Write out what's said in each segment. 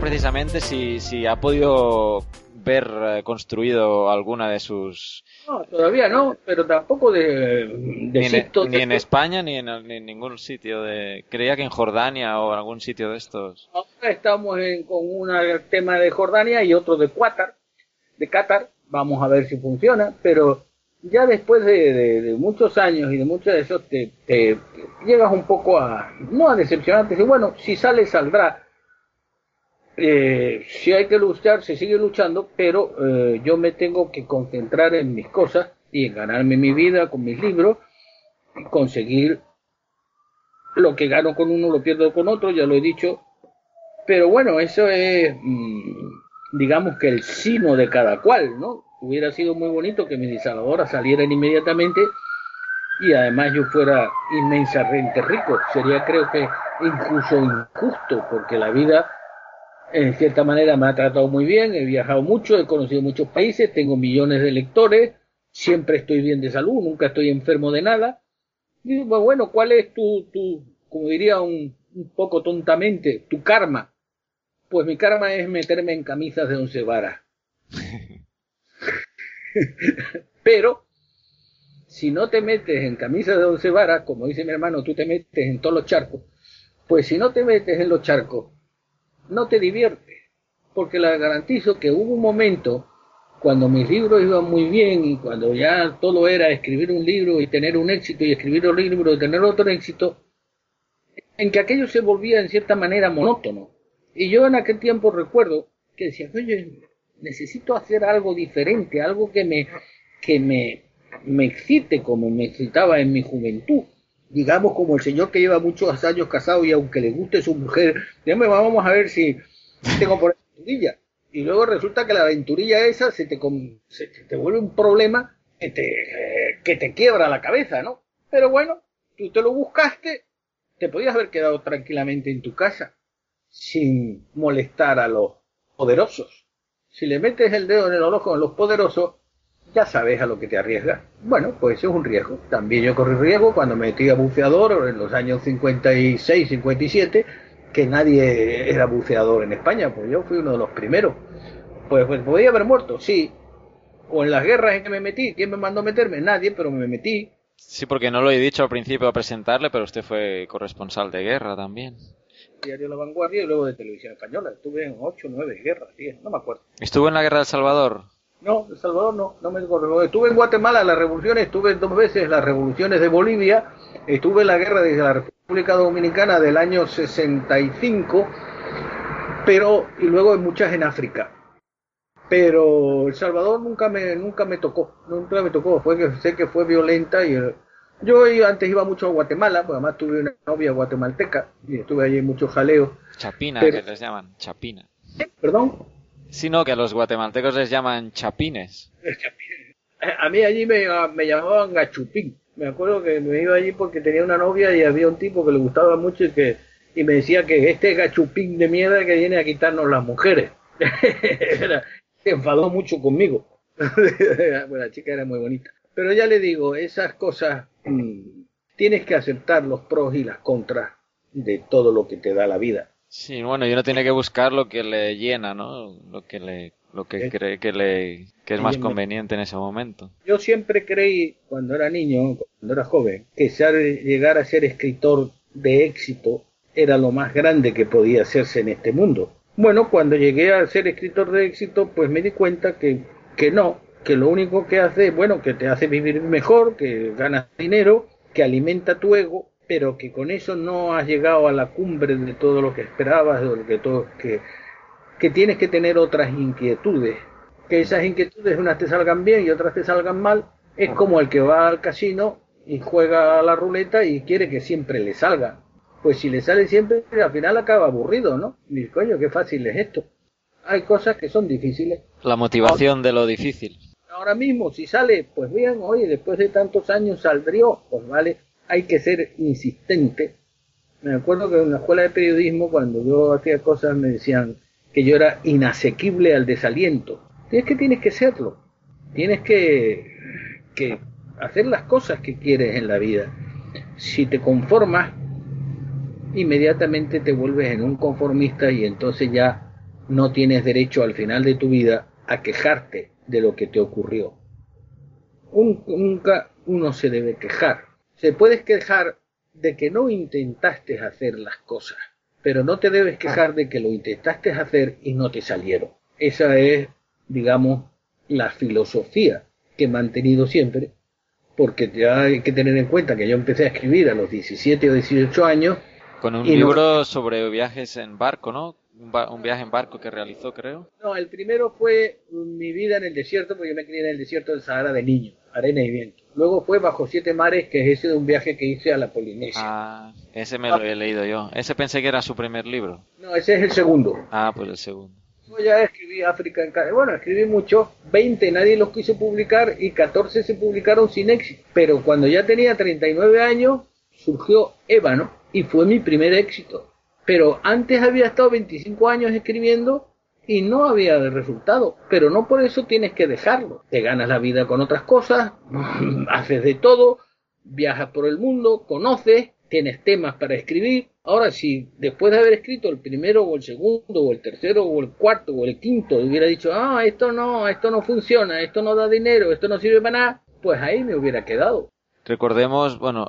Precisamente si, si ha podido ver eh, construido alguna de sus... No, todavía no, pero tampoco de... ni, en, España ni en, ningún sitio. de Creía que en Jordania o algún sitio de estos. Ahora estamos con un tema de Jordania y otro de Qatar, de Qatar. Vamos a ver si funciona, pero ya después de, muchos años y de muchos de esos te, te, llegas un poco a... No a decepcionarte, y bueno, si sale saldrá eh, si hay que luchar, se sigue luchando, pero eh, yo me tengo que concentrar en mis cosas y en ganarme mi vida con mis libros, y conseguir lo que gano con uno lo pierdo con otro, ya lo he dicho, pero bueno, eso es, mm, digamos que el sino de cada cual, ¿no? Hubiera sido muy bonito que mis disaladoras salieran inmediatamente y además yo fuera inmensamente rico. Sería creo que incluso injusto, porque la vida en cierta manera me ha tratado muy bien, he viajado mucho, he conocido muchos países, tengo millones de lectores, siempre estoy bien de salud, nunca estoy enfermo de nada. Y bueno, ¿cuál es tu, tu como diría un, un, poco tontamente, tu karma? Pues mi karma es meterme en camisas de once varas. Pero, si no te metes en camisas de once varas, como dice mi hermano, tú te metes en todos los charcos, pues si no te metes en los charcos, no te divierte, porque le garantizo que hubo un momento cuando mis libros iban muy bien y cuando ya todo era escribir un libro y tener un éxito y escribir un libro y tener otro éxito, en que aquello se volvía en cierta manera monótono. Y yo en aquel tiempo recuerdo que decía, oye, necesito hacer algo diferente, algo que me, que me, me excite como me excitaba en mi juventud digamos como el señor que lleva muchos años casado y aunque le guste su mujer, dígame, vamos a ver si tengo por aventurilla. Y luego resulta que la aventurilla esa se te, se te vuelve un problema que te, que te quiebra la cabeza, ¿no? Pero bueno, tú te lo buscaste, te podías haber quedado tranquilamente en tu casa sin molestar a los poderosos. Si le metes el dedo en el ojo a los poderosos, ya sabes a lo que te arriesgas. Bueno, pues eso es un riesgo. También yo corrí riesgo cuando me metí a buceador en los años 56, 57, que nadie era buceador en España, pues yo fui uno de los primeros. Pues, pues podía haber muerto, sí. O en las guerras en que me metí, ¿quién me mandó a meterme? Nadie, pero me metí. Sí, porque no lo he dicho al principio a presentarle, pero usted fue corresponsal de guerra también. Diario La Vanguardia y luego de Televisión Española. Estuve en 8 o 9 guerras, no me acuerdo. ¿Estuvo en la guerra de El Salvador? No, El Salvador no, no me acuerdo. Estuve en Guatemala, las revoluciones, estuve dos veces las revoluciones de Bolivia, estuve en la guerra de la República Dominicana del año 65, pero, y luego en muchas en África. Pero El Salvador nunca me, nunca me tocó, nunca me tocó, fue que sé que fue violenta y yo antes iba mucho a Guatemala, porque además tuve una novia guatemalteca y estuve allí en mucho jaleo. Chapina, que les llaman, chapina. ¿Perdón? Sino que a los guatemaltecos les llaman chapines. A mí allí me, me llamaban gachupín. Me acuerdo que me iba allí porque tenía una novia y había un tipo que le gustaba mucho y que y me decía que este gachupín de mierda que viene a quitarnos las mujeres. se enfadó mucho conmigo. la chica era muy bonita. Pero ya le digo, esas cosas mm, tienes que aceptar los pros y las contras de todo lo que te da la vida. Sí, bueno, y uno tiene que buscar lo que le llena, ¿no? Lo que le, lo que cree que le, que es más conveniente en ese momento. Yo siempre creí, cuando era niño, cuando era joven, que ser, llegar a ser escritor de éxito era lo más grande que podía hacerse en este mundo. Bueno, cuando llegué a ser escritor de éxito, pues me di cuenta que, que no, que lo único que hace, bueno, que te hace vivir mejor, que ganas dinero, que alimenta tu ego, pero que con eso no has llegado a la cumbre de todo lo que esperabas, de lo que todo, que, que tienes que tener otras inquietudes, que esas inquietudes unas te salgan bien y otras te salgan mal, es como el que va al casino y juega a la ruleta y quiere que siempre le salga. Pues si le sale siempre, al final acaba aburrido, ¿no? Y coño, qué fácil es esto. Hay cosas que son difíciles. La motivación de lo difícil. Ahora mismo, si sale, pues bien, oye, después de tantos años saldrió, pues vale, hay que ser insistente. Me acuerdo que en la escuela de periodismo, cuando yo hacía cosas, me decían que yo era inasequible al desaliento. Tienes que tienes que serlo. Tienes que, que hacer las cosas que quieres en la vida. Si te conformas, inmediatamente te vuelves en un conformista y entonces ya no tienes derecho al final de tu vida a quejarte de lo que te ocurrió. nunca uno se debe quejar. Se puedes quejar de que no intentaste hacer las cosas, pero no te debes quejar de que lo intentaste hacer y no te salieron. Esa es, digamos, la filosofía que he mantenido siempre, porque ya hay que tener en cuenta que yo empecé a escribir a los 17 o 18 años. Con un libro sobre viajes en barco, ¿no? un, viaje en barco que realizó, creo. No, el primero fue mi vida en el desierto, porque yo me crié en el desierto del Sahara de niño, arena y viento. Luego fue Bajo Siete Mares, que es ese de un viaje que hice a la Polinesia. Ah, ese me lo he leído yo. Ese pensé que era su primer libro. No, ese es el segundo. Ah, pues el segundo. Yo ya escribí África en Bueno, escribí mucho, 20 nadie los quiso publicar y 14 se publicaron sin éxito. Pero cuando ya tenía 39 años, surgió Ébano y fue mi primer éxito pero antes había estado 25 años escribiendo y no había resultado, pero no por eso tienes que dejarlo. Te ganas la vida con otras cosas, haces de todo, viajas por el mundo, conoces, tienes temas para escribir. Ahora, si después de haber escrito el primero o el segundo o el tercero o el cuarto o el quinto hubiera dicho, ah, esto no, esto no funciona, esto no da dinero, esto no sirve para nada, pues ahí me hubiera quedado. Recordemos, bueno,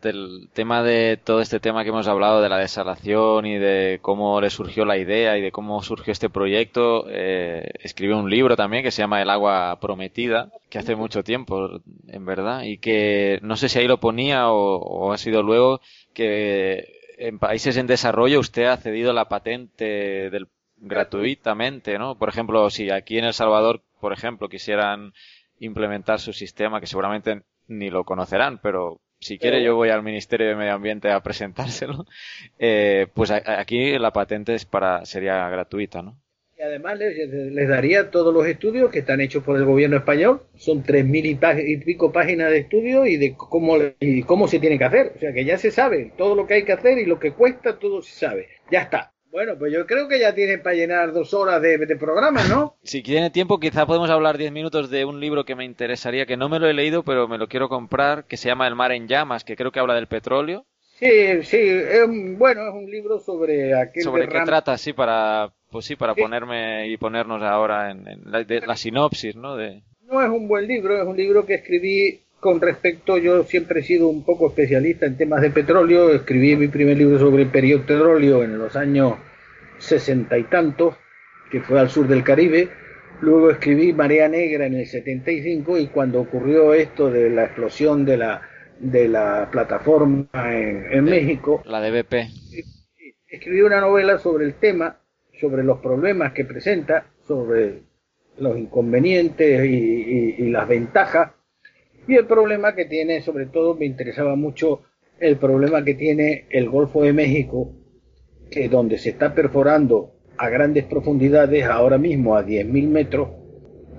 del tema de todo este tema que hemos hablado de la desalación y de cómo le surgió la idea y de cómo surgió este proyecto. Eh, escribió un libro también que se llama El agua prometida, que hace mucho tiempo, en verdad, y que no sé si ahí lo ponía o, ha sido luego que en países en desarrollo usted ha cedido la patente del, gratuitamente, ¿no? Por ejemplo, si aquí en El Salvador, por ejemplo, quisieran implementar su sistema, que seguramente ni lo conocerán, pero si quiere yo voy al Ministerio de Medio Ambiente a presentárselo, eh, pues aquí la patente es para, sería gratuita, ¿no? Y además les, daría todos los estudios que están hechos por el gobierno español, son tres mil y, pico páginas de estudio y de cómo, y cómo se tiene que hacer, o sea que ya se sabe todo lo que hay que hacer y lo que cuesta, todo se sabe, ya está. Bueno, pues yo creo que ya tiene para llenar dos horas de, programa, ¿no? Si tiene tiempo, quizá podemos hablar diez minutos de un libro que me interesaría, que no me lo he leído, pero me lo quiero comprar, que se llama El mar en llamas, que creo que habla del petróleo. Sí, sí, bueno, es un libro sobre aquel Sobre qué trata, sí, para, pues sí, para ponerme y ponernos ahora en, la, la, sinopsis, ¿no? De... No es un buen libro, es un libro que escribí con respecto, yo siempre he sido un poco especialista en temas de petróleo, escribí mi primer libro sobre el periodo petróleo en los años sesenta y tantos, que fue al sur del Caribe, luego escribí Marea Negra en el 75 y cuando ocurrió esto de la explosión de la, de la plataforma en, México, la de BP, escribí una novela sobre el tema, sobre los problemas que presenta, sobre los inconvenientes y las ventajas y el problema que tiene, sobre todo me interesaba mucho el problema que tiene el Golfo de México, que donde se está perforando a grandes profundidades, ahora mismo a 10.000 metros,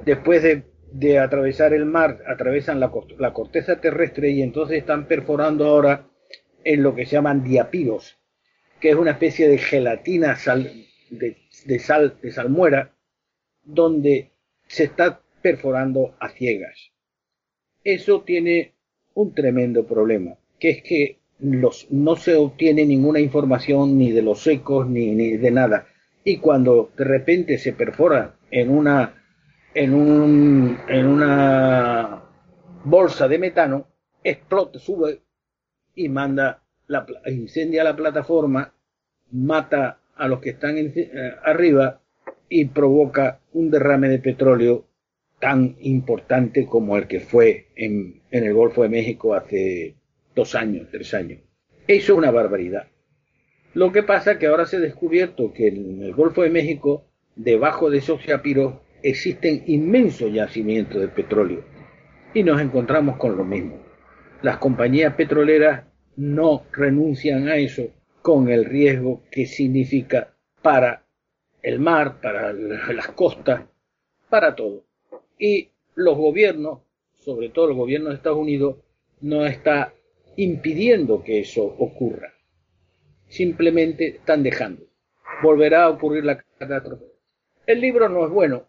después de, atravesar el mar, atravesan la, corteza terrestre y entonces están perforando ahora en lo que se llaman diapiros, que es una especie de gelatina sal, de sal, de salmuera, donde se está perforando a ciegas eso tiene un tremendo problema, que es que los, no se obtiene ninguna información ni de los secos ni, ni de nada. Y cuando de repente se perfora en una, en un, en una bolsa de metano, explota, sube y manda, la, incendia la plataforma, mata a los que están eh, arriba y provoca un derrame de petróleo tan importante como el que fue en, en el Golfo de México hace dos años, tres años. Eso es una barbaridad. Lo que pasa es que ahora se ha descubierto que en el Golfo de México, debajo de esos chapiros, existen inmensos yacimientos de petróleo. Y nos encontramos con lo mismo. Las compañías petroleras no renuncian a eso con el riesgo que significa para el mar, para las costas, para todo. Y los gobiernos, sobre todo el gobierno de Estados Unidos, no está impidiendo que eso ocurra simplemente están dejando. Volverá a ocurrir la catástrofe. El libro no es bueno,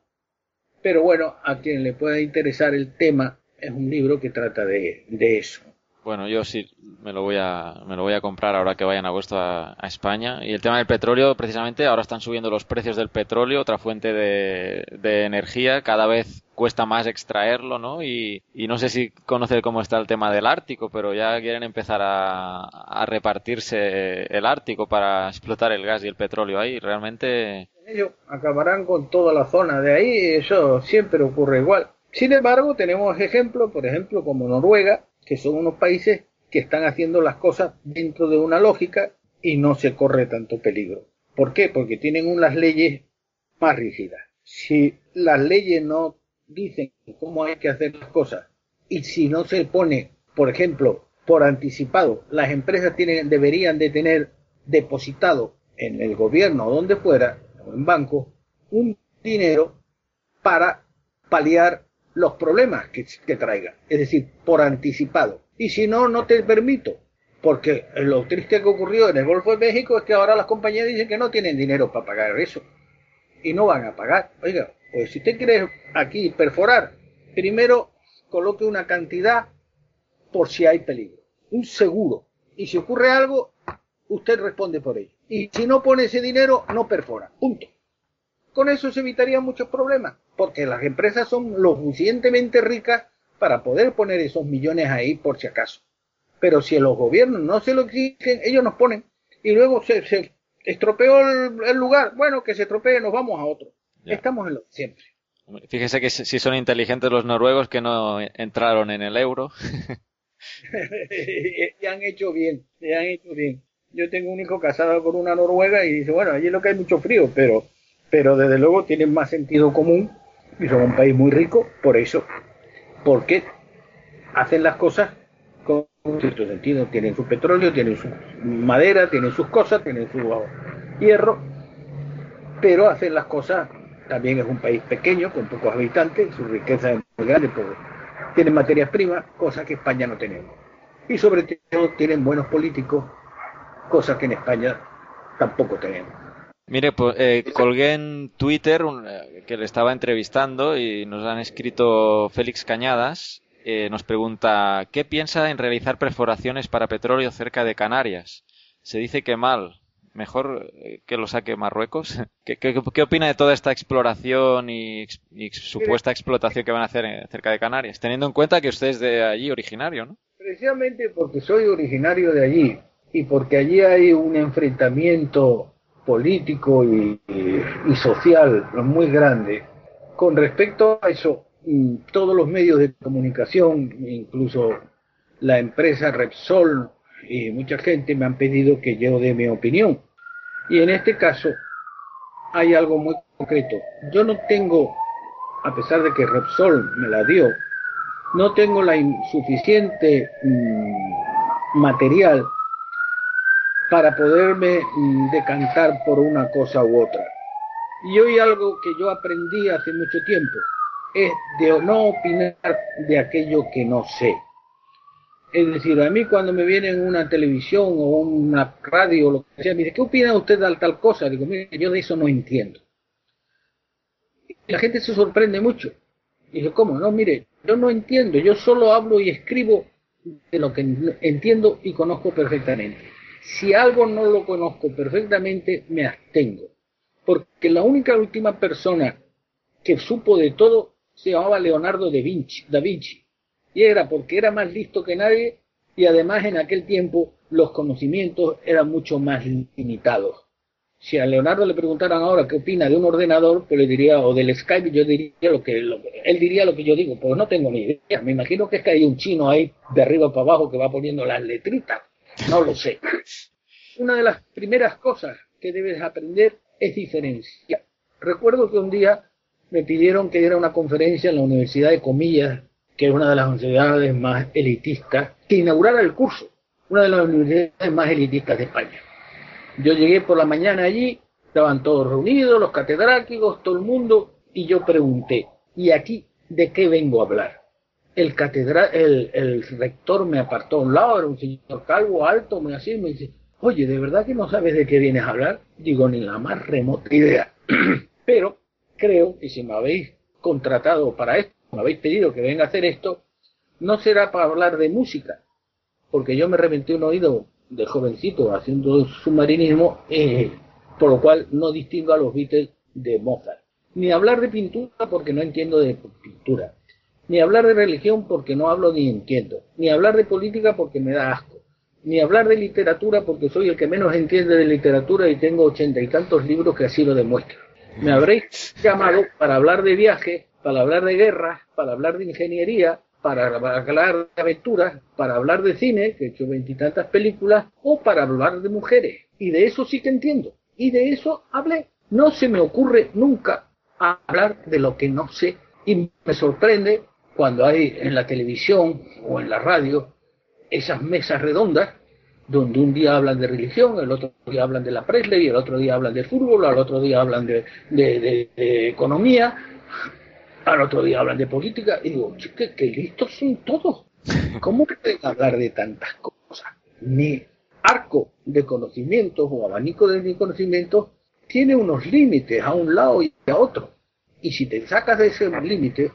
pero bueno, a quien le pueda interesar el tema, es un libro que trata de, de eso. Bueno, yo sí me lo voy a me lo voy a comprar ahora que vayan a vuestro a, España. Y el tema del petróleo, precisamente, ahora están subiendo los precios del petróleo, otra fuente de, de energía. Cada vez cuesta más extraerlo, ¿no? Y, y, no sé si conocer cómo está el tema del Ártico, pero ya quieren empezar a, a repartirse el Ártico para explotar el gas y el petróleo ahí. Realmente. Ellos acabarán con toda la zona de ahí, eso siempre ocurre igual. Sin embargo, tenemos ejemplos, por ejemplo, como Noruega, que son unos países que están haciendo las cosas dentro de una lógica y no se corre tanto peligro. ¿Por qué? Porque tienen unas leyes más rígidas. Si las leyes no dicen cómo hay que hacer las cosas y si no se pone, por ejemplo, por anticipado, las empresas tienen, deberían de tener depositado en el gobierno o donde fuera, o en banco, un dinero para paliar los problemas que, traiga, es decir, por anticipado. Y si no, no te permito, porque lo triste que ocurrió en el Golfo de México es que ahora las compañías dicen que no tienen dinero para pagar eso y no van a pagar. Oiga, pues si usted quiere aquí perforar, primero coloque una cantidad por si hay peligro, un seguro. Y si ocurre algo, usted responde por ello. Y si no pone ese dinero, no perfora. Punto. Con eso se evitaría muchos problemas, porque las empresas son lo suficientemente ricas para poder poner esos millones ahí por si acaso. Pero si los gobiernos no se lo exigen, ellos nos ponen. Y luego se, se estropeó el, lugar. Bueno, que se estropee, nos vamos a otro. Estamos en lo siempre. Fíjese que si son inteligentes los noruegos que no entraron en el euro. y han hecho bien, y han hecho bien. Yo tengo un hijo casado con una noruega y dice, bueno, allí lo que hay mucho frío, pero pero desde luego tienen más sentido común y son un país muy rico por eso, porque hacen las cosas con cierto sentido, tienen su petróleo, tienen su madera, tienen sus cosas, tienen su hierro, pero hacen las cosas, también es un país pequeño, con pocos habitantes, su riqueza es muy grande, porque tienen materias primas, cosas que España no tenemos. Y sobre todo tienen buenos políticos, cosas que en España tampoco tenemos. Mire, pues eh, colgué en Twitter eh, que le estaba entrevistando y nos han escrito Félix Cañadas. Eh, nos pregunta, ¿qué piensa en realizar perforaciones para petróleo cerca de Canarias? Se dice que mal. Mejor que lo saque Marruecos. ¿Qué, qué, opina de toda esta exploración y, y, supuesta explotación que van a hacer cerca de Canarias? Teniendo en cuenta que usted es de allí originario, ¿no? Precisamente porque soy originario de allí y porque allí hay un enfrentamiento político y, social muy grande. Con respecto a eso, todos los medios de comunicación, incluso la empresa Repsol y mucha gente me han pedido que yo dé mi opinión. Y en este caso hay algo muy concreto. Yo no tengo, a pesar de que Repsol me la dio, no tengo la insuficiente mm, material para poderme mm, decantar por una cosa u otra. Y hoy algo que yo aprendí hace mucho tiempo es de no opinar de aquello que no sé. Es decir, a mí cuando me viene en una televisión o una radio o lo que sea, me dice, ¿qué opina usted de tal cosa? Digo, mire, yo de eso no entiendo. Y la gente se sorprende mucho. Y dice, ¿cómo? No, mire, yo no entiendo, yo solo hablo y escribo de lo que entiendo y conozco perfectamente. Si algo no lo conozco perfectamente, me abstengo. Porque la única última persona que supo de todo se llamaba Leonardo da Vinci, da Vinci. Y era porque era más listo que nadie y además en aquel tiempo los conocimientos eran mucho más limitados. si a Leonardo le preguntaran ahora qué opina de un ordenador, pues le diría, o del Skype, yo diría lo que, él diría lo que yo digo, pues no tengo ni idea. Me imagino que es que hay un chino ahí de arriba para abajo que va poniendo las letritas. No lo sé. Una de las primeras cosas que debes aprender es diferenciar. Recuerdo que un día me pidieron que diera una conferencia en la Universidad de Comillas, que es una de las universidades más elitistas, que inaugurara el curso, una de las universidades más elitistas de España. Yo llegué por la mañana allí, estaban todos reunidos, los catedráticos, todo el mundo, y yo pregunté, ¿y aquí de qué vengo a hablar? El, catedral, el, rector me apartó a un lado, era un señor calvo, alto, me así, me dice, oye, ¿de verdad que no sabes de qué vienes a hablar? Digo, ni la más remota idea. Pero creo que si me habéis contratado para esto, me habéis pedido que venga a hacer esto, no será para hablar de música, porque yo me reventé un oído de jovencito haciendo submarinismo, eh, por lo cual no distingo a los Beatles de Mozart. Ni hablar de pintura porque no entiendo de pintura. Ni hablar de religión porque no hablo ni entiendo. Ni hablar de política porque me da asco. Ni hablar de literatura porque soy el que menos entiende de literatura y tengo ochenta y tantos libros que así lo demuestran. Me habréis llamado para hablar de viajes, para hablar de guerras, para hablar de ingeniería, para hablar de aventuras, para hablar de cine, que he hecho veintitantas películas, o para hablar de mujeres. Y de eso sí que entiendo. Y de eso hablé. No se me ocurre nunca hablar de lo que no sé. Y me sorprende cuando hay en la televisión o en la radio esas mesas redondas donde un día hablan de religión, el otro día hablan de la Presley, el otro día hablan de fútbol, el otro día hablan de, economía, al otro día hablan de política y digo, que, que listos son todos. ¿Cómo pueden hablar de tantas cosas? Mi arco de conocimientos o abanico de mi conocimiento tiene unos límites a un lado y a otro. Y si te sacas de ese límite,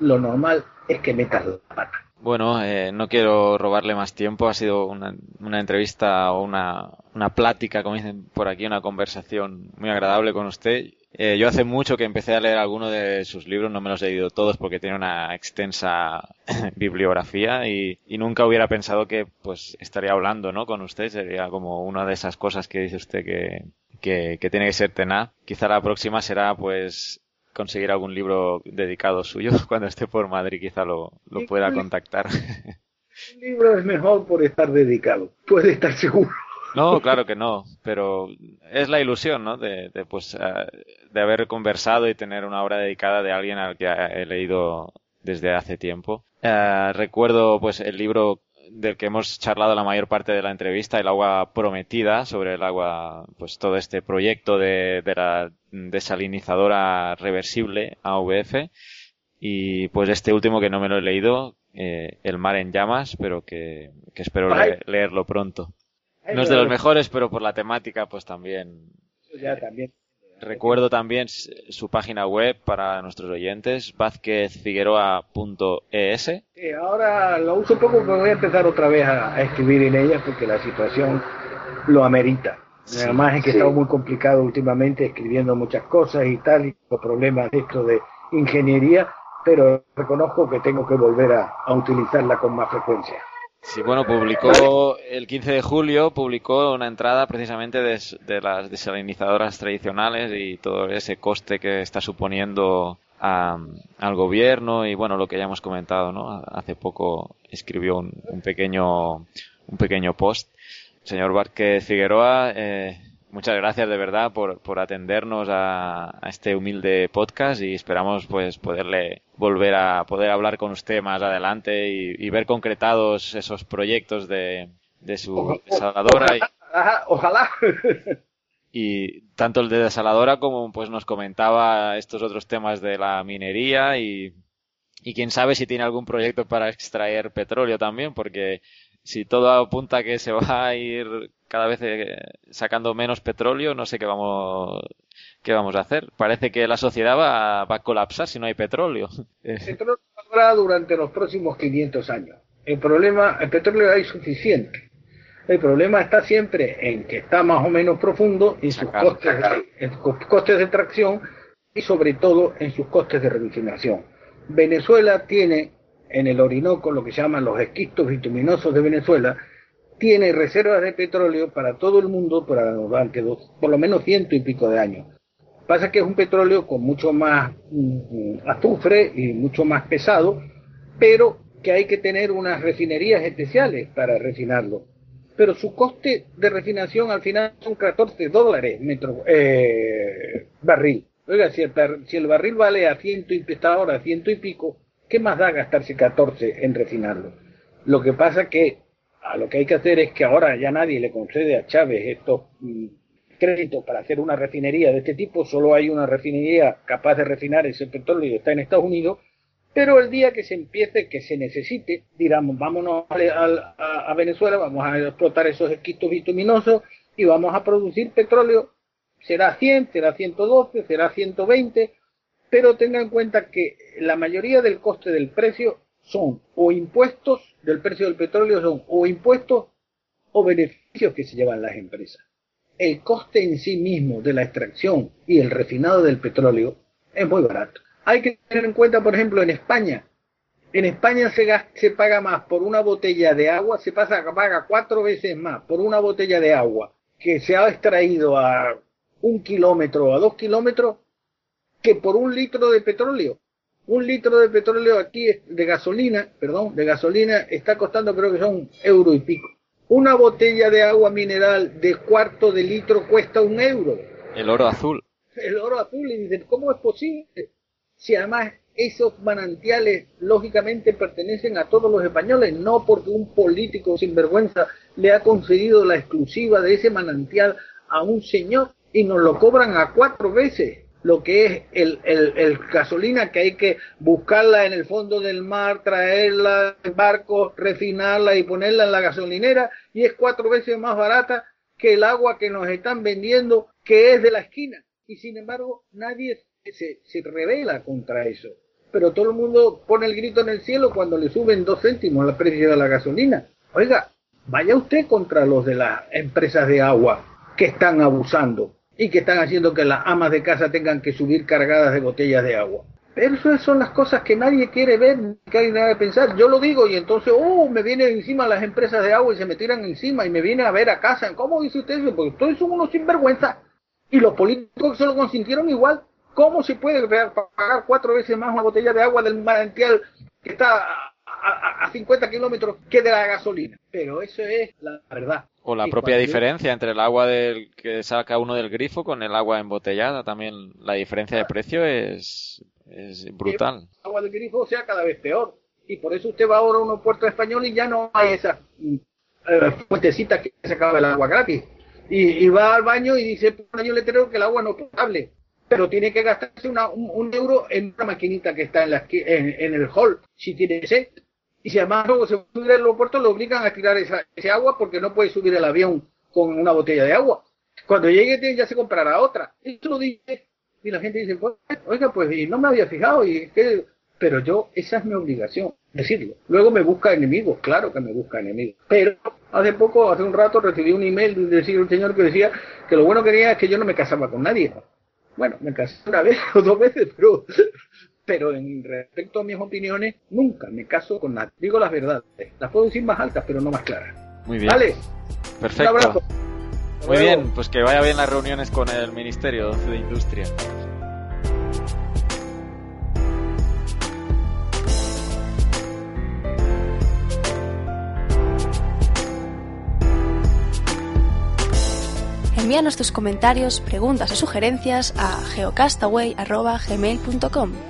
lo normal es que metas la pata. Bueno, eh, no quiero robarle más tiempo. Ha sido una, entrevista o una, una plática, como dicen por aquí, una conversación muy agradable con usted. Eh, yo hace mucho que empecé a leer alguno de sus libros, no me los he leído todos porque tiene una extensa bibliografía y, nunca hubiera pensado que pues estaría hablando ¿no? con usted. Sería como una de esas cosas que dice usted que, que tiene que ser tenaz. Quizá la próxima será pues conseguir algún libro dedicado suyo cuando esté por Madrid, quizá lo, lo pueda contactar. Un libro es mejor por estar dedicado, puede estar seguro. No, claro que no, pero es la ilusión, ¿no? De, de pues, eh, de haber conversado y tener una obra dedicada de alguien al que he leído desde hace tiempo. Eh, recuerdo, pues, el libro del que hemos charlado la mayor parte de la entrevista, el agua prometida, sobre el agua, pues todo este proyecto de, de la desalinizadora reversible AVF. Y pues este último que no me lo he leído, eh, El mar en llamas, pero que, que espero leerlo pronto. No es de los mejores, pero por la temática, pues también. Ya, también. Recuerdo también su página web para nuestros oyentes, vázquezfigueroa.es. Sí, ahora lo uso poco, pero voy a empezar otra vez a, escribir en ella porque la situación lo amerita. Además es que estado muy complicado últimamente escribiendo muchas cosas y tal, y los problemas de esto de ingeniería, pero reconozco que tengo que volver a utilizarla con más frecuencia. Sí, bueno, publicó el 15 de julio, publicó una entrada precisamente de, las desalinizadoras tradicionales y todo ese coste que está suponiendo al gobierno y bueno, lo que ya hemos comentado, ¿no? Hace poco escribió un, pequeño, un pequeño post. Señor Vázquez Figueroa, eh, muchas gracias de verdad por, por atendernos a, este humilde podcast y esperamos pues poderle volver a poder hablar con usted más adelante y, ver concretados esos proyectos de, de su desaladora. Y, ojalá. y tanto el de desaladora como pues nos comentaba estos otros temas de la minería y, y quién sabe si tiene algún proyecto para extraer petróleo también porque si todo apunta a que se va a ir cada vez eh, sacando menos petróleo, no sé qué vamos qué vamos a hacer. Parece que la sociedad va, va a colapsar si no hay petróleo. El petróleo habrá durante los próximos 500 años. El problema, el petróleo hay suficiente. El problema está siempre en que está más o menos profundo en sus costes, en costes de tracción y sobre todo en sus costes de refinación. Venezuela tiene en el Orinoco lo que llaman los esquistos bituminosos de Venezuela, tiene reservas de petróleo para todo el mundo para, durante por lo menos ciento y pico de años. Pasa que es un petróleo con mucho más mm, azufre y mucho más pesado, pero que hay que tener unas refinerías especiales para refinarlo. Pero su coste de refinación al final son 14 dólares metro, eh, barril. Oiga, si el, barril vale a ahora a ciento y pico, ¿qué más da gastarse 14 en refinarlo? Lo que pasa que a lo que hay que hacer es que ahora ya nadie le concede a Chávez estos mm, créditos para hacer una refinería de este tipo, solo hay una refinería capaz de refinar ese petróleo y está en Estados Unidos, pero el día que se empiece, que se necesite, diramos, vámonos a, a Venezuela, vamos a explotar esos esquistos bituminosos y vamos a producir petróleo. Será 100, será 112, será 120, pero tenga en cuenta que la mayoría del coste del precio son o impuestos del precio del petróleo son o impuestos o beneficios que se llevan las empresas. El coste en sí mismo de la extracción y el refinado del petróleo es muy barato. Hay que tener en cuenta, por ejemplo, en España. En España se, se paga más por una botella de agua, se pasa, paga cuatro veces más por una botella de agua que se ha extraído a un kilómetro o a dos kilómetros que por un litro de petróleo. Un litro de petróleo aquí de gasolina, perdón, de gasolina está costando creo que son un euro y pico. Una botella de agua mineral de cuarto de litro cuesta un euro. El oro azul. El oro azul. Y dicen, ¿cómo es posible? Si además esos manantiales lógicamente pertenecen a todos los españoles, no porque un político sinvergüenza le ha concedido la exclusiva de ese manantial a un señor y nos lo cobran a cuatro veces lo que es el, el, gasolina que hay que buscarla en el fondo del mar, traerla en barco, refinarla y ponerla en la gasolinera y es cuatro veces más barata que el agua que nos están vendiendo que es de la esquina. Y sin embargo nadie se, se revela contra eso. Pero todo el mundo pone el grito en el cielo cuando le suben dos céntimos la precio de la gasolina. Oiga, vaya usted contra los de las empresas de agua que están abusando y que están haciendo que las amas de casa tengan que subir cargadas de botellas de agua. Pero esas son las cosas que nadie quiere ver, que hay nada de pensar. Yo lo digo y entonces, oh, me vienen encima las empresas de agua y se me tiran encima y me vienen a ver a casa. ¿Cómo dice usted eso? Porque todos son unos sinvergüenza. Y los políticos se lo consintieron igual. ¿Cómo se puede pagar cuatro veces más una botella de agua del manantial que está a, a 50 kilómetros que de la gasolina? Pero eso es la verdad. O la propia diferencia entre el agua del que saca uno del grifo con el agua embotellada, también la diferencia de precio es, es brutal. El agua del grifo sea cada vez peor. Y por eso usted va ahora a unos puertos españoles y ya no hay esa mm, eh, fuentecita que se acaba el agua gratis. Y, va al baño y dice, un año letrero que el agua no es potable. Pero tiene que gastarse una, un, euro en una maquinita que está en, la, en, el hall, si tiene sed. Y si además luego se sube al aeropuerto, lo obligan a tirar esa, ese agua porque no puede subir el avión con una botella de agua. Cuando llegue ya se comprará otra. Eso lo. Y la gente dice, pues, oiga, pues y no me había fijado. y que Pero yo, esa es mi obligación, decirlo. Luego me busca enemigos, claro que me busca enemigos. Pero hace poco, hace un rato, recibí un email de un señor que decía que lo bueno que quería es que yo no me casaba con nadie. Bueno, me casé una vez o dos veces, pero pero en respecto a mis opiniones, nunca me caso con nadie. Digo las verdades. Las puedo decir más altas, pero no más claras. Muy bien. Vale. Perfecto. Muy bien, pues que vaya bien las reuniones con el Ministerio de Industria. Envíanos tus comentarios, preguntas o sugerencias a geocastaway.gmail.com